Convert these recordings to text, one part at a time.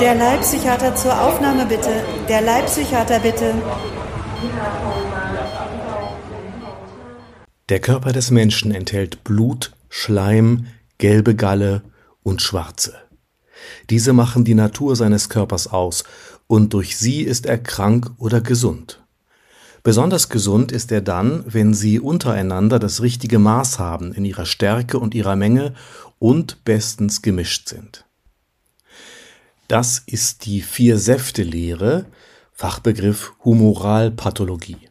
Der Leibpsychiater zur Aufnahme bitte. Der Leibpsychiater bitte. Der Körper des Menschen enthält Blut, Schleim, gelbe Galle und schwarze. Diese machen die Natur seines Körpers aus, und durch sie ist er krank oder gesund. Besonders gesund ist er dann, wenn sie untereinander das richtige Maß haben in ihrer Stärke und ihrer Menge und bestens gemischt sind. Das ist die Vier-Säfte-Lehre, Fachbegriff Humoralpathologie.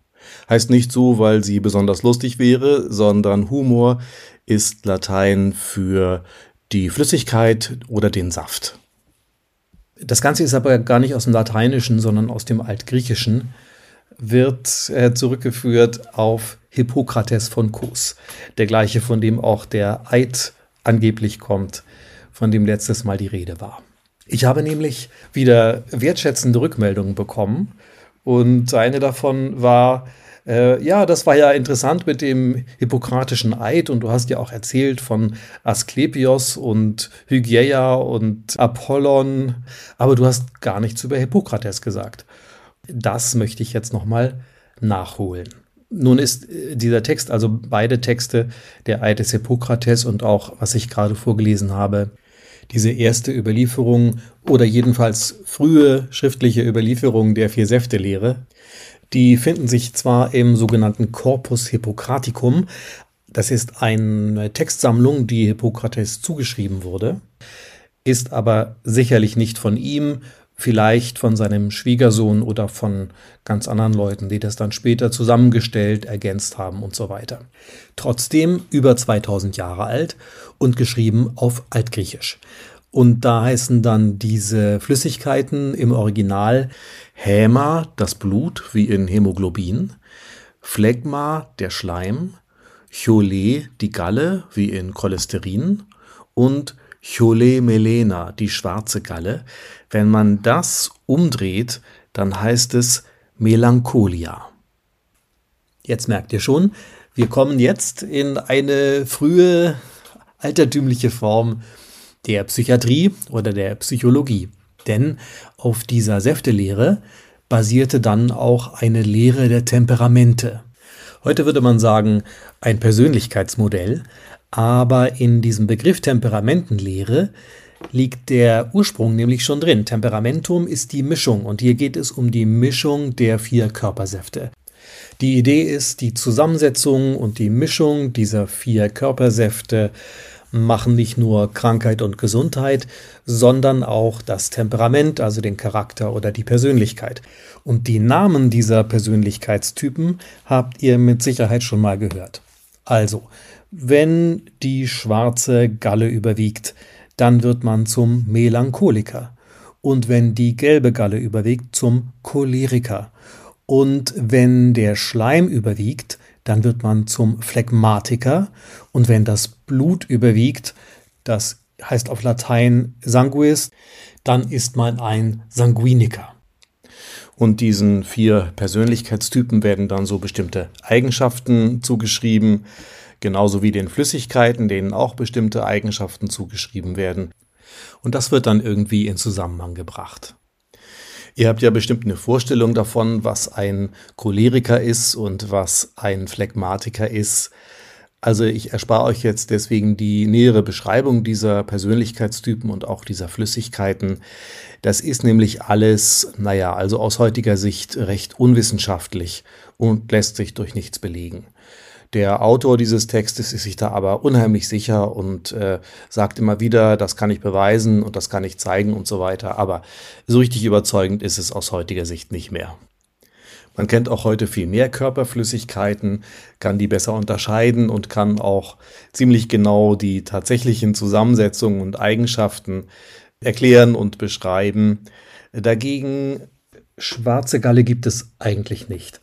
Heißt nicht so, weil sie besonders lustig wäre, sondern Humor ist Latein für die Flüssigkeit oder den Saft. Das Ganze ist aber gar nicht aus dem Lateinischen, sondern aus dem Altgriechischen, wird äh, zurückgeführt auf Hippokrates von Kos, der gleiche, von dem auch der Eid angeblich kommt, von dem letztes Mal die Rede war. Ich habe nämlich wieder wertschätzende Rückmeldungen bekommen und eine davon war, äh, ja, das war ja interessant mit dem hippokratischen Eid und du hast ja auch erzählt von Asklepios und Hygieia und Apollon, aber du hast gar nichts über Hippokrates gesagt. Das möchte ich jetzt nochmal nachholen. Nun ist äh, dieser Text, also beide Texte, der Eid des Hippokrates und auch, was ich gerade vorgelesen habe, diese erste Überlieferung oder jedenfalls frühe schriftliche Überlieferung der Vier-Säfte-Lehre, die finden sich zwar im sogenannten Corpus Hippocraticum, das ist eine Textsammlung, die Hippokrates zugeschrieben wurde, ist aber sicherlich nicht von ihm, vielleicht von seinem Schwiegersohn oder von ganz anderen Leuten, die das dann später zusammengestellt, ergänzt haben und so weiter. Trotzdem über 2000 Jahre alt und geschrieben auf Altgriechisch. Und da heißen dann diese Flüssigkeiten im Original Häma, das Blut, wie in Hämoglobin, Phlegma, der Schleim, Cholé, die Galle, wie in Cholesterin und Cholé melena, die schwarze Galle. Wenn man das umdreht, dann heißt es Melancholia. Jetzt merkt ihr schon, wir kommen jetzt in eine frühe altertümliche Form der Psychiatrie oder der Psychologie. Denn auf dieser Säftelehre basierte dann auch eine Lehre der Temperamente. Heute würde man sagen, ein Persönlichkeitsmodell, aber in diesem Begriff Temperamentenlehre liegt der Ursprung nämlich schon drin. Temperamentum ist die Mischung und hier geht es um die Mischung der vier Körpersäfte. Die Idee ist, die Zusammensetzung und die Mischung dieser vier Körpersäfte machen nicht nur Krankheit und Gesundheit, sondern auch das Temperament, also den Charakter oder die Persönlichkeit. Und die Namen dieser Persönlichkeitstypen habt ihr mit Sicherheit schon mal gehört. Also, wenn die schwarze Galle überwiegt, dann wird man zum Melancholiker. Und wenn die gelbe Galle überwiegt, zum Choleriker. Und wenn der Schleim überwiegt, dann wird man zum Phlegmatiker. Und wenn das Blut überwiegt, das heißt auf Latein sanguis, dann ist man ein Sanguiniker. Und diesen vier Persönlichkeitstypen werden dann so bestimmte Eigenschaften zugeschrieben, genauso wie den Flüssigkeiten, denen auch bestimmte Eigenschaften zugeschrieben werden. Und das wird dann irgendwie in Zusammenhang gebracht. Ihr habt ja bestimmt eine Vorstellung davon, was ein Choleriker ist und was ein Phlegmatiker ist. Also ich erspare euch jetzt deswegen die nähere Beschreibung dieser Persönlichkeitstypen und auch dieser Flüssigkeiten. Das ist nämlich alles, naja, also aus heutiger Sicht recht unwissenschaftlich und lässt sich durch nichts belegen. Der Autor dieses Textes ist sich da aber unheimlich sicher und äh, sagt immer wieder, das kann ich beweisen und das kann ich zeigen und so weiter. Aber so richtig überzeugend ist es aus heutiger Sicht nicht mehr. Man kennt auch heute viel mehr Körperflüssigkeiten, kann die besser unterscheiden und kann auch ziemlich genau die tatsächlichen Zusammensetzungen und Eigenschaften erklären und beschreiben. Dagegen schwarze Galle gibt es eigentlich nicht.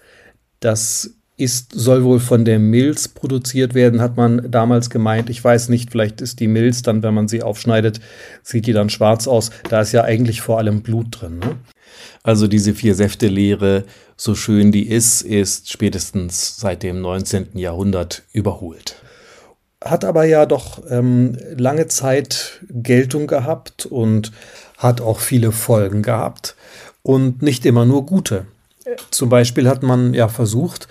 Das ist, soll wohl von der Milz produziert werden, hat man damals gemeint. Ich weiß nicht, vielleicht ist die Milz dann, wenn man sie aufschneidet, sieht die dann schwarz aus. Da ist ja eigentlich vor allem Blut drin. Ne? Also diese Vier-Säfte-Lehre, so schön die ist, ist spätestens seit dem 19. Jahrhundert überholt. hat aber ja doch ähm, lange Zeit Geltung gehabt und hat auch viele Folgen gehabt und nicht immer nur gute. Zum Beispiel hat man ja versucht,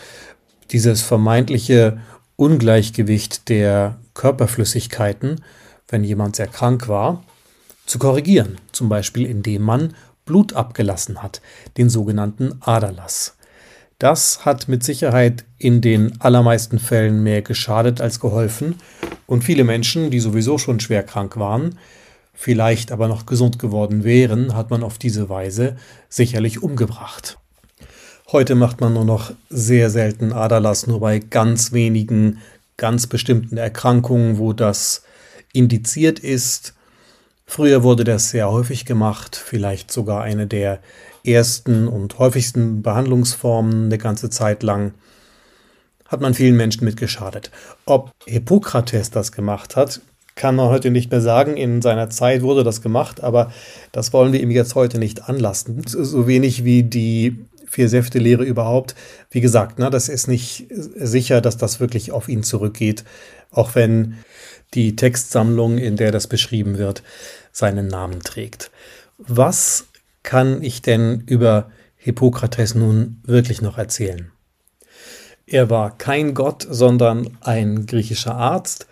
dieses vermeintliche Ungleichgewicht der Körperflüssigkeiten, wenn jemand sehr krank war, zu korrigieren. Zum Beispiel indem man Blut abgelassen hat, den sogenannten Aderlass. Das hat mit Sicherheit in den allermeisten Fällen mehr geschadet als geholfen und viele Menschen, die sowieso schon schwer krank waren, vielleicht aber noch gesund geworden wären, hat man auf diese Weise sicherlich umgebracht. Heute macht man nur noch sehr selten Aderlass, nur bei ganz wenigen, ganz bestimmten Erkrankungen, wo das indiziert ist. Früher wurde das sehr häufig gemacht, vielleicht sogar eine der ersten und häufigsten Behandlungsformen eine ganze Zeit lang, hat man vielen Menschen mitgeschadet. Ob Hippokrates das gemacht hat, kann man heute nicht mehr sagen. In seiner Zeit wurde das gemacht, aber das wollen wir ihm jetzt heute nicht anlasten. So wenig wie die Vier-Säfte-Lehre überhaupt. Wie gesagt, ne, das ist nicht sicher, dass das wirklich auf ihn zurückgeht, auch wenn die Textsammlung, in der das beschrieben wird, seinen Namen trägt. Was kann ich denn über Hippokrates nun wirklich noch erzählen? Er war kein Gott, sondern ein griechischer Arzt,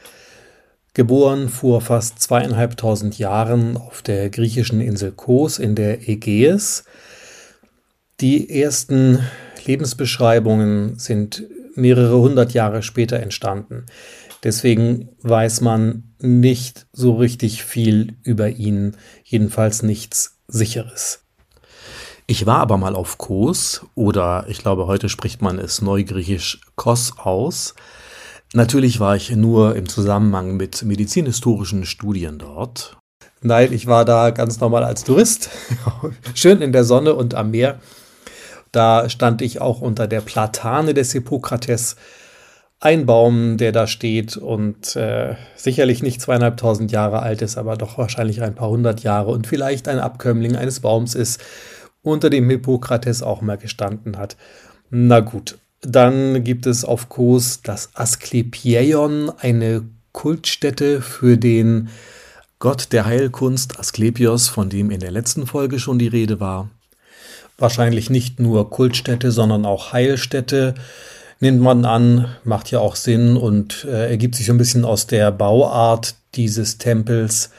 geboren vor fast zweieinhalbtausend Jahren auf der griechischen Insel Kos in der Ägäis. Die ersten Lebensbeschreibungen sind mehrere hundert Jahre später entstanden. Deswegen weiß man nicht so richtig viel über ihn, jedenfalls nichts Sicheres. Ich war aber mal auf Kos oder ich glaube, heute spricht man es neugriechisch Kos aus. Natürlich war ich nur im Zusammenhang mit medizinhistorischen Studien dort. Nein, ich war da ganz normal als Tourist, schön in der Sonne und am Meer. Da stand ich auch unter der Platane des Hippokrates, ein Baum, der da steht und äh, sicherlich nicht zweieinhalbtausend Jahre alt ist, aber doch wahrscheinlich ein paar hundert Jahre und vielleicht ein Abkömmling eines Baums ist, unter dem Hippokrates auch mal gestanden hat. Na gut, dann gibt es auf Kos das Asklepieion, eine Kultstätte für den Gott der Heilkunst Asklepios, von dem in der letzten Folge schon die Rede war. Wahrscheinlich nicht nur Kultstätte, sondern auch Heilstätte nimmt man an, macht ja auch Sinn und äh, ergibt sich so ein bisschen aus der Bauart dieses Tempels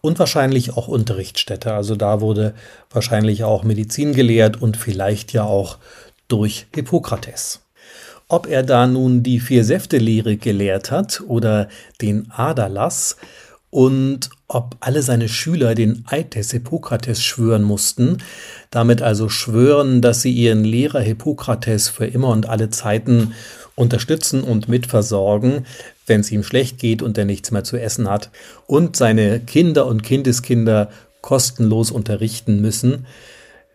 und wahrscheinlich auch Unterrichtsstätte. Also da wurde wahrscheinlich auch Medizin gelehrt und vielleicht ja auch durch Hippokrates. Ob er da nun die Vier-Säfte-Lehre gelehrt hat oder den Aderlass und ob alle seine Schüler den Eid des Hippokrates schwören mussten, damit also schwören, dass sie ihren Lehrer Hippokrates für immer und alle Zeiten unterstützen und mitversorgen, wenn es ihm schlecht geht und er nichts mehr zu essen hat, und seine Kinder und Kindeskinder kostenlos unterrichten müssen.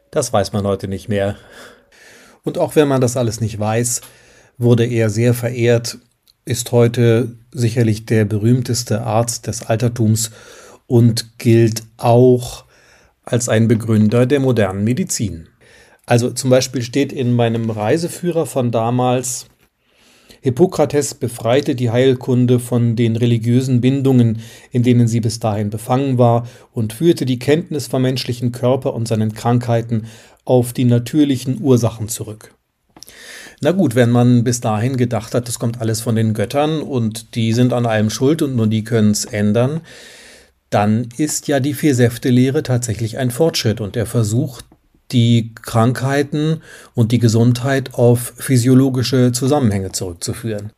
Das weiß man heute nicht mehr. Und auch wenn man das alles nicht weiß, wurde er sehr verehrt, ist heute sicherlich der berühmteste Arzt des Altertums und gilt auch als ein Begründer der modernen Medizin. Also zum Beispiel steht in meinem Reiseführer von damals, Hippokrates befreite die Heilkunde von den religiösen Bindungen, in denen sie bis dahin befangen war, und führte die Kenntnis vom menschlichen Körper und seinen Krankheiten auf die natürlichen Ursachen zurück. Na gut, wenn man bis dahin gedacht hat, das kommt alles von den Göttern und die sind an allem schuld und nur die können es ändern, dann ist ja die Vier-Säfte-Lehre tatsächlich ein Fortschritt und der Versuch, die Krankheiten und die Gesundheit auf physiologische Zusammenhänge zurückzuführen.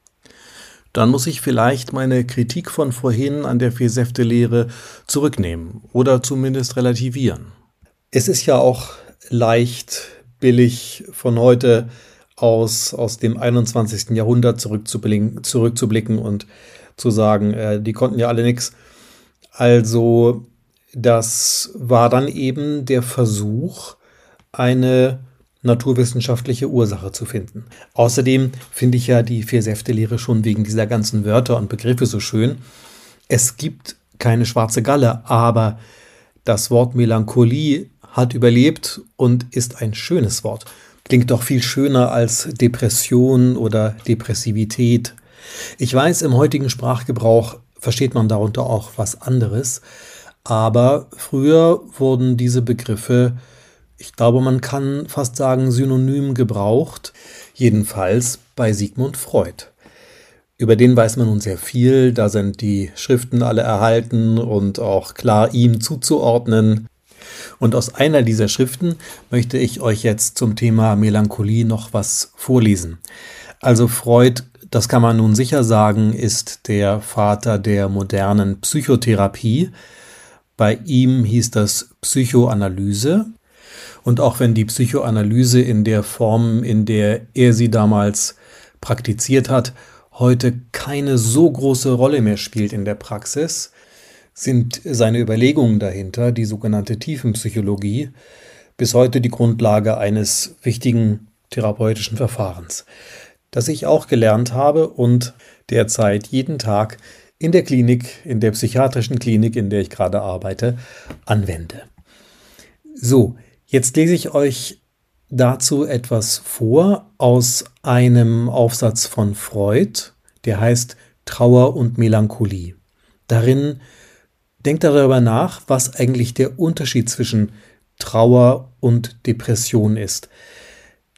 Dann muss ich vielleicht meine Kritik von vorhin an der Vier-Säfte-Lehre zurücknehmen oder zumindest relativieren. Es ist ja auch leicht billig von heute aus, aus dem 21. Jahrhundert zurückzublicken, und zu sagen, äh, die konnten ja alle nichts. Also das war dann eben der Versuch, eine naturwissenschaftliche Ursache zu finden. Außerdem finde ich ja die Vier-Säfte-Lehre schon wegen dieser ganzen Wörter und Begriffe so schön. Es gibt keine schwarze Galle, aber das Wort Melancholie hat überlebt und ist ein schönes Wort. Klingt doch viel schöner als Depression oder Depressivität. Ich weiß, im heutigen Sprachgebrauch versteht man darunter auch was anderes, aber früher wurden diese Begriffe, ich glaube, man kann fast sagen, synonym gebraucht, jedenfalls bei Sigmund Freud. Über den weiß man nun sehr viel, da sind die Schriften alle erhalten und auch klar ihm zuzuordnen. Und aus einer dieser Schriften möchte ich euch jetzt zum Thema Melancholie noch was vorlesen. Also Freud, das kann man nun sicher sagen, ist der Vater der modernen Psychotherapie. Bei ihm hieß das Psychoanalyse. Und auch wenn die Psychoanalyse in der Form, in der er sie damals praktiziert hat, heute keine so große Rolle mehr spielt in der Praxis, sind seine Überlegungen dahinter, die sogenannte Tiefenpsychologie, bis heute die Grundlage eines wichtigen therapeutischen Verfahrens, das ich auch gelernt habe und derzeit jeden Tag in der Klinik, in der psychiatrischen Klinik, in der ich gerade arbeite, anwende. So, jetzt lese ich euch dazu etwas vor aus einem Aufsatz von Freud, der heißt Trauer und Melancholie. Darin denkt darüber nach, was eigentlich der Unterschied zwischen Trauer und Depression ist.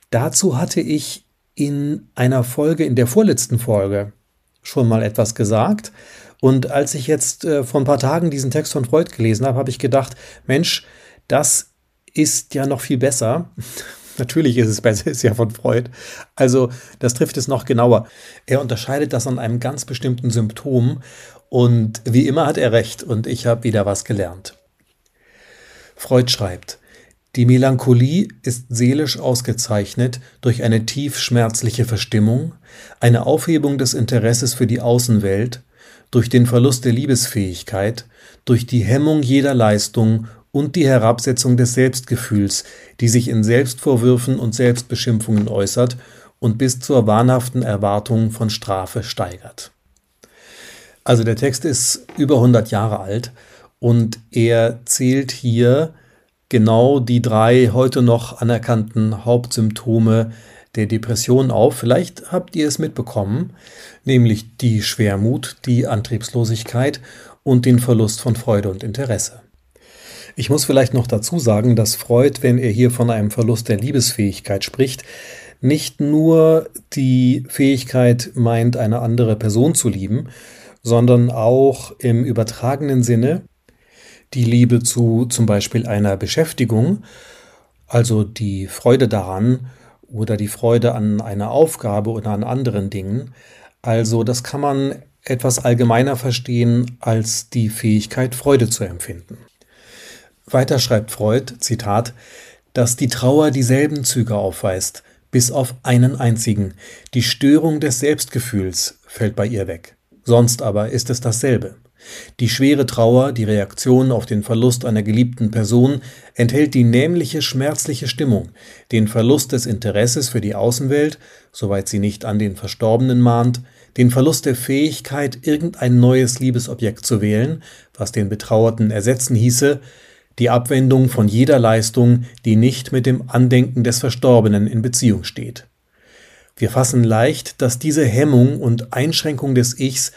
Dazu hatte ich in einer Folge, in der vorletzten Folge, schon mal etwas gesagt. Und als ich jetzt äh, vor ein paar Tagen diesen Text von Freud gelesen habe, habe ich gedacht, Mensch, das ist ja noch viel besser. Natürlich ist es ist ja von Freud. Also das trifft es noch genauer. Er unterscheidet das an einem ganz bestimmten Symptom und wie immer hat er recht und ich habe wieder was gelernt. Freud schreibt, die Melancholie ist seelisch ausgezeichnet durch eine tief schmerzliche Verstimmung, eine Aufhebung des Interesses für die Außenwelt, durch den Verlust der Liebesfähigkeit, durch die Hemmung jeder Leistung und die Herabsetzung des Selbstgefühls, die sich in Selbstvorwürfen und Selbstbeschimpfungen äußert und bis zur wahnhaften Erwartung von Strafe steigert. Also der Text ist über 100 Jahre alt und er zählt hier genau die drei heute noch anerkannten Hauptsymptome der Depression auf. Vielleicht habt ihr es mitbekommen, nämlich die Schwermut, die Antriebslosigkeit und den Verlust von Freude und Interesse. Ich muss vielleicht noch dazu sagen, dass Freud, wenn er hier von einem Verlust der Liebesfähigkeit spricht, nicht nur die Fähigkeit meint, eine andere Person zu lieben, sondern auch im übertragenen Sinne die Liebe zu zum Beispiel einer Beschäftigung, also die Freude daran oder die Freude an einer Aufgabe oder an anderen Dingen. Also das kann man etwas allgemeiner verstehen als die Fähigkeit, Freude zu empfinden. Weiter schreibt Freud, Zitat, dass die Trauer dieselben Züge aufweist, bis auf einen einzigen. Die Störung des Selbstgefühls fällt bei ihr weg. Sonst aber ist es dasselbe. Die schwere Trauer, die Reaktion auf den Verlust einer geliebten Person, enthält die nämliche schmerzliche Stimmung, den Verlust des Interesses für die Außenwelt, soweit sie nicht an den Verstorbenen mahnt, den Verlust der Fähigkeit, irgendein neues Liebesobjekt zu wählen, was den Betrauerten ersetzen hieße, die Abwendung von jeder Leistung, die nicht mit dem Andenken des Verstorbenen in Beziehung steht. Wir fassen leicht, dass diese Hemmung und Einschränkung des Ichs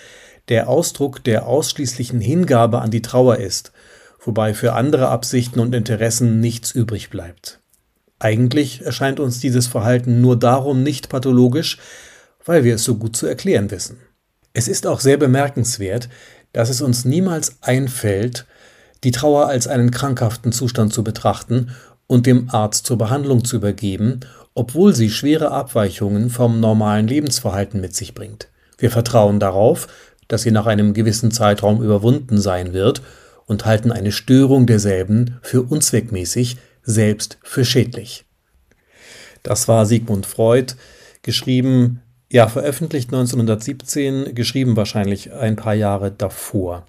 der Ausdruck der ausschließlichen Hingabe an die Trauer ist, wobei für andere Absichten und Interessen nichts übrig bleibt. Eigentlich erscheint uns dieses Verhalten nur darum nicht pathologisch, weil wir es so gut zu erklären wissen. Es ist auch sehr bemerkenswert, dass es uns niemals einfällt, die Trauer als einen krankhaften Zustand zu betrachten und dem Arzt zur Behandlung zu übergeben, obwohl sie schwere Abweichungen vom normalen Lebensverhalten mit sich bringt. Wir vertrauen darauf, dass sie nach einem gewissen Zeitraum überwunden sein wird und halten eine Störung derselben für unzweckmäßig, selbst für schädlich. Das war Sigmund Freud, geschrieben, ja, veröffentlicht 1917, geschrieben wahrscheinlich ein paar Jahre davor.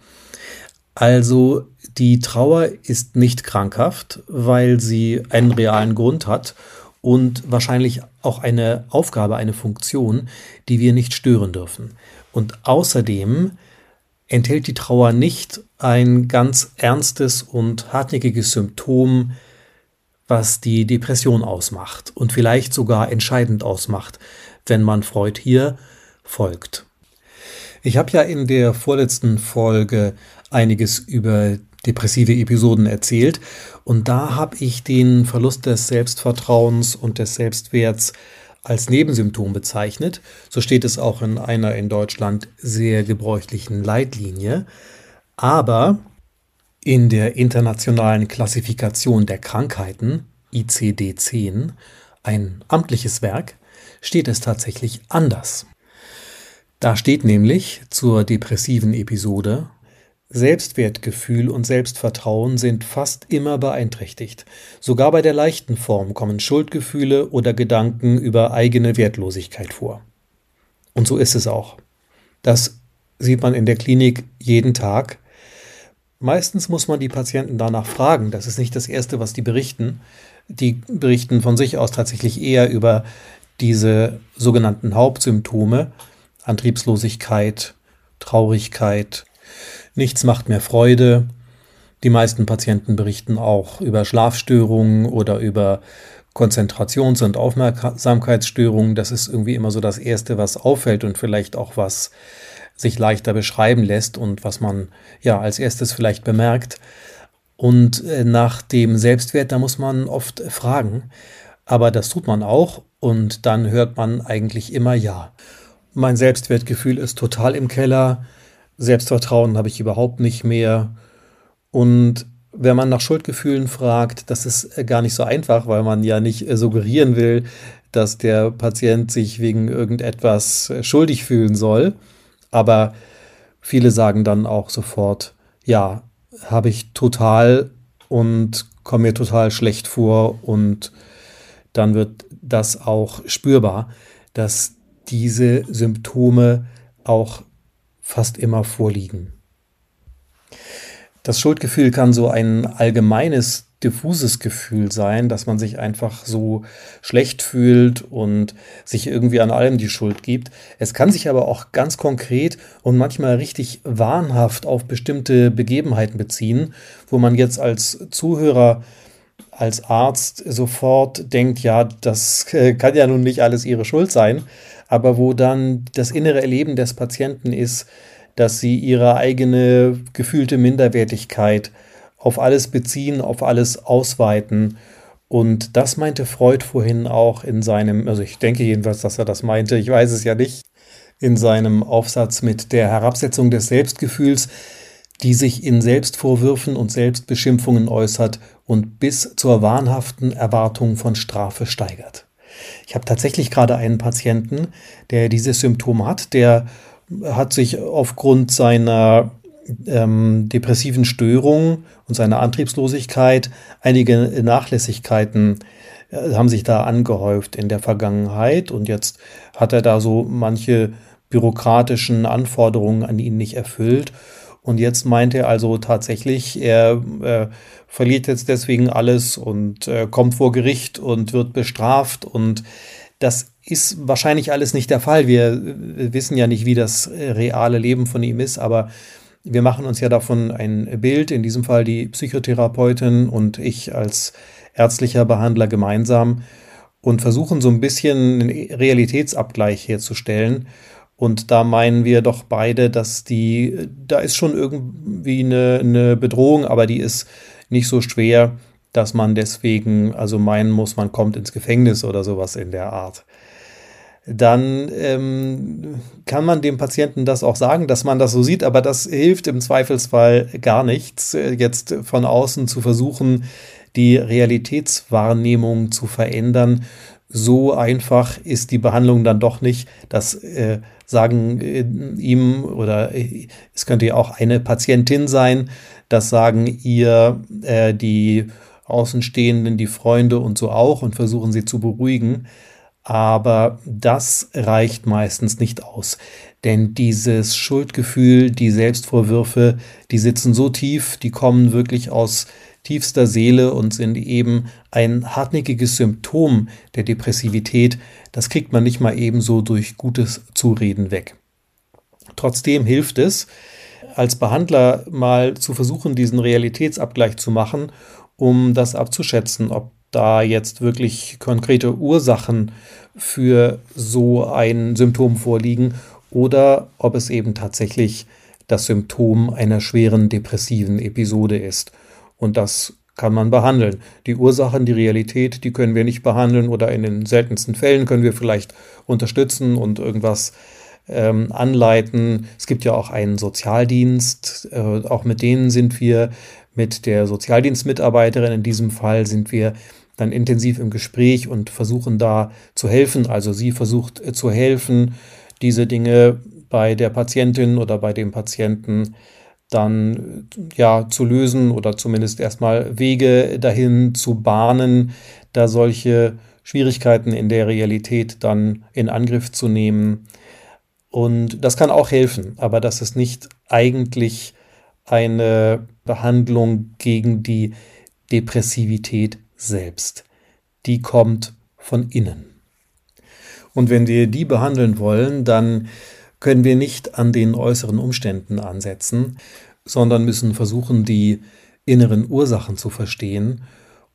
Also die Trauer ist nicht krankhaft, weil sie einen realen Grund hat und wahrscheinlich auch eine Aufgabe, eine Funktion, die wir nicht stören dürfen. Und außerdem enthält die Trauer nicht ein ganz ernstes und hartnäckiges Symptom, was die Depression ausmacht und vielleicht sogar entscheidend ausmacht, wenn man Freud hier folgt. Ich habe ja in der vorletzten Folge einiges über depressive Episoden erzählt und da habe ich den Verlust des Selbstvertrauens und des Selbstwerts als Nebensymptom bezeichnet. So steht es auch in einer in Deutschland sehr gebräuchlichen Leitlinie. Aber in der internationalen Klassifikation der Krankheiten ICD-10, ein amtliches Werk, steht es tatsächlich anders. Da steht nämlich zur depressiven Episode, Selbstwertgefühl und Selbstvertrauen sind fast immer beeinträchtigt. Sogar bei der leichten Form kommen Schuldgefühle oder Gedanken über eigene Wertlosigkeit vor. Und so ist es auch. Das sieht man in der Klinik jeden Tag. Meistens muss man die Patienten danach fragen. Das ist nicht das Erste, was die berichten. Die berichten von sich aus tatsächlich eher über diese sogenannten Hauptsymptome, Antriebslosigkeit, Traurigkeit, nichts macht mehr Freude. Die meisten Patienten berichten auch über Schlafstörungen oder über Konzentrations- und Aufmerksamkeitsstörungen. Das ist irgendwie immer so das Erste, was auffällt und vielleicht auch was sich leichter beschreiben lässt und was man ja als erstes vielleicht bemerkt. Und äh, nach dem Selbstwert, da muss man oft fragen. Aber das tut man auch und dann hört man eigentlich immer ja. Mein Selbstwertgefühl ist total im Keller. Selbstvertrauen habe ich überhaupt nicht mehr. Und wenn man nach Schuldgefühlen fragt, das ist gar nicht so einfach, weil man ja nicht suggerieren will, dass der Patient sich wegen irgendetwas schuldig fühlen soll. Aber viele sagen dann auch sofort, ja, habe ich total und komme mir total schlecht vor und dann wird das auch spürbar, dass diese Symptome auch fast immer vorliegen. Das Schuldgefühl kann so ein allgemeines, diffuses Gefühl sein, dass man sich einfach so schlecht fühlt und sich irgendwie an allem die Schuld gibt. Es kann sich aber auch ganz konkret und manchmal richtig wahnhaft auf bestimmte Begebenheiten beziehen, wo man jetzt als Zuhörer als Arzt sofort denkt, ja, das kann ja nun nicht alles ihre Schuld sein, aber wo dann das innere Erleben des Patienten ist, dass sie ihre eigene gefühlte Minderwertigkeit auf alles beziehen, auf alles ausweiten. Und das meinte Freud vorhin auch in seinem, also ich denke jedenfalls, dass er das meinte, ich weiß es ja nicht, in seinem Aufsatz mit der Herabsetzung des Selbstgefühls, die sich in Selbstvorwürfen und Selbstbeschimpfungen äußert und bis zur wahnhaften Erwartung von Strafe steigert. Ich habe tatsächlich gerade einen Patienten, der dieses Symptom hat, der hat sich aufgrund seiner ähm, depressiven Störung und seiner Antriebslosigkeit einige Nachlässigkeiten äh, haben sich da angehäuft in der Vergangenheit. Und jetzt hat er da so manche bürokratischen Anforderungen an ihn nicht erfüllt und jetzt meint er also tatsächlich, er äh, verliert jetzt deswegen alles und äh, kommt vor Gericht und wird bestraft. Und das ist wahrscheinlich alles nicht der Fall. Wir, wir wissen ja nicht, wie das äh, reale Leben von ihm ist, aber wir machen uns ja davon ein Bild, in diesem Fall die Psychotherapeutin und ich als ärztlicher Behandler gemeinsam und versuchen so ein bisschen einen Realitätsabgleich herzustellen und da meinen wir doch beide, dass die, da ist schon irgendwie eine, eine Bedrohung, aber die ist nicht so schwer, dass man deswegen also meinen muss, man kommt ins Gefängnis oder sowas in der Art. Dann ähm, kann man dem Patienten das auch sagen, dass man das so sieht, aber das hilft im Zweifelsfall gar nichts, jetzt von außen zu versuchen, die Realitätswahrnehmung zu verändern. So einfach ist die Behandlung dann doch nicht. Das äh, sagen äh, ihm oder äh, es könnte ja auch eine Patientin sein, das sagen ihr äh, die Außenstehenden, die Freunde und so auch und versuchen sie zu beruhigen. Aber das reicht meistens nicht aus. Denn dieses Schuldgefühl, die Selbstvorwürfe, die sitzen so tief, die kommen wirklich aus tiefster Seele und sind eben ein hartnäckiges Symptom der Depressivität. Das kriegt man nicht mal ebenso durch gutes Zureden weg. Trotzdem hilft es, als Behandler mal zu versuchen, diesen Realitätsabgleich zu machen, um das abzuschätzen, ob da jetzt wirklich konkrete Ursachen für so ein Symptom vorliegen oder ob es eben tatsächlich das Symptom einer schweren depressiven Episode ist. Und das kann man behandeln. Die Ursachen, die Realität, die können wir nicht behandeln oder in den seltensten Fällen können wir vielleicht unterstützen und irgendwas ähm, anleiten. Es gibt ja auch einen Sozialdienst, äh, auch mit denen sind wir, mit der Sozialdienstmitarbeiterin in diesem Fall sind wir dann intensiv im Gespräch und versuchen da zu helfen. Also sie versucht äh, zu helfen, diese Dinge bei der Patientin oder bei dem Patienten dann ja zu lösen oder zumindest erstmal Wege dahin zu bahnen, da solche Schwierigkeiten in der Realität dann in Angriff zu nehmen. Und das kann auch helfen, aber das ist nicht eigentlich eine Behandlung gegen die Depressivität selbst. Die kommt von innen. Und wenn wir die behandeln wollen, dann können wir nicht an den äußeren Umständen ansetzen, sondern müssen versuchen, die inneren Ursachen zu verstehen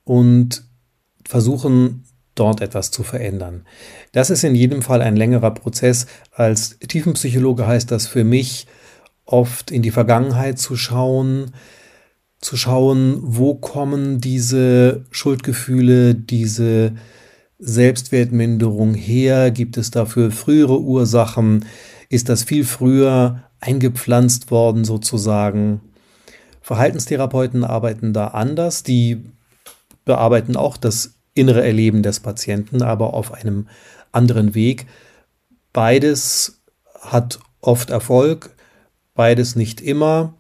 und versuchen, dort etwas zu verändern. Das ist in jedem Fall ein längerer Prozess. Als Tiefenpsychologe heißt das für mich oft in die Vergangenheit zu schauen, zu schauen, wo kommen diese Schuldgefühle, diese Selbstwertminderung her? Gibt es dafür frühere Ursachen? Ist das viel früher eingepflanzt worden sozusagen. Verhaltenstherapeuten arbeiten da anders, die bearbeiten auch das innere Erleben des Patienten, aber auf einem anderen Weg. Beides hat oft Erfolg, beides nicht immer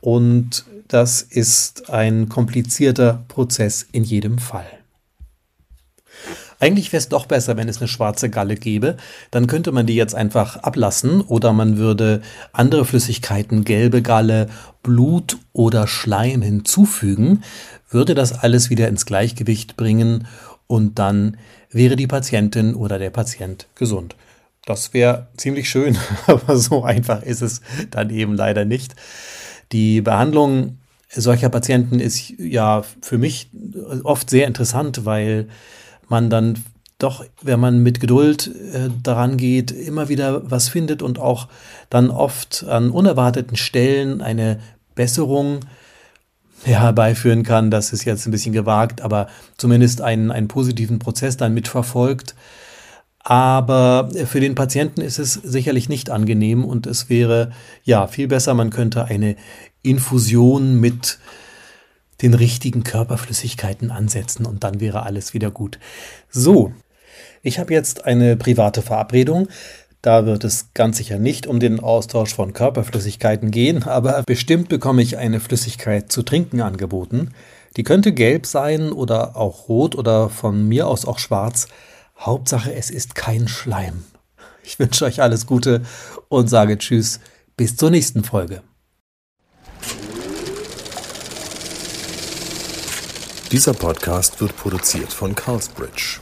und das ist ein komplizierter Prozess in jedem Fall. Eigentlich wäre es doch besser, wenn es eine schwarze Galle gäbe. Dann könnte man die jetzt einfach ablassen oder man würde andere Flüssigkeiten, gelbe Galle, Blut oder Schleim hinzufügen, würde das alles wieder ins Gleichgewicht bringen und dann wäre die Patientin oder der Patient gesund. Das wäre ziemlich schön, aber so einfach ist es dann eben leider nicht. Die Behandlung solcher Patienten ist ja für mich oft sehr interessant, weil man dann doch, wenn man mit Geduld äh, daran geht, immer wieder was findet und auch dann oft an unerwarteten Stellen eine Besserung herbeiführen kann. Das ist jetzt ein bisschen gewagt, aber zumindest einen, einen positiven Prozess dann mitverfolgt. Aber für den Patienten ist es sicherlich nicht angenehm und es wäre ja viel besser, man könnte eine Infusion mit den richtigen Körperflüssigkeiten ansetzen und dann wäre alles wieder gut. So, ich habe jetzt eine private Verabredung. Da wird es ganz sicher nicht um den Austausch von Körperflüssigkeiten gehen, aber bestimmt bekomme ich eine Flüssigkeit zu trinken angeboten. Die könnte gelb sein oder auch rot oder von mir aus auch schwarz. Hauptsache, es ist kein Schleim. Ich wünsche euch alles Gute und sage Tschüss, bis zur nächsten Folge. Dieser Podcast wird produziert von Carlsbridge.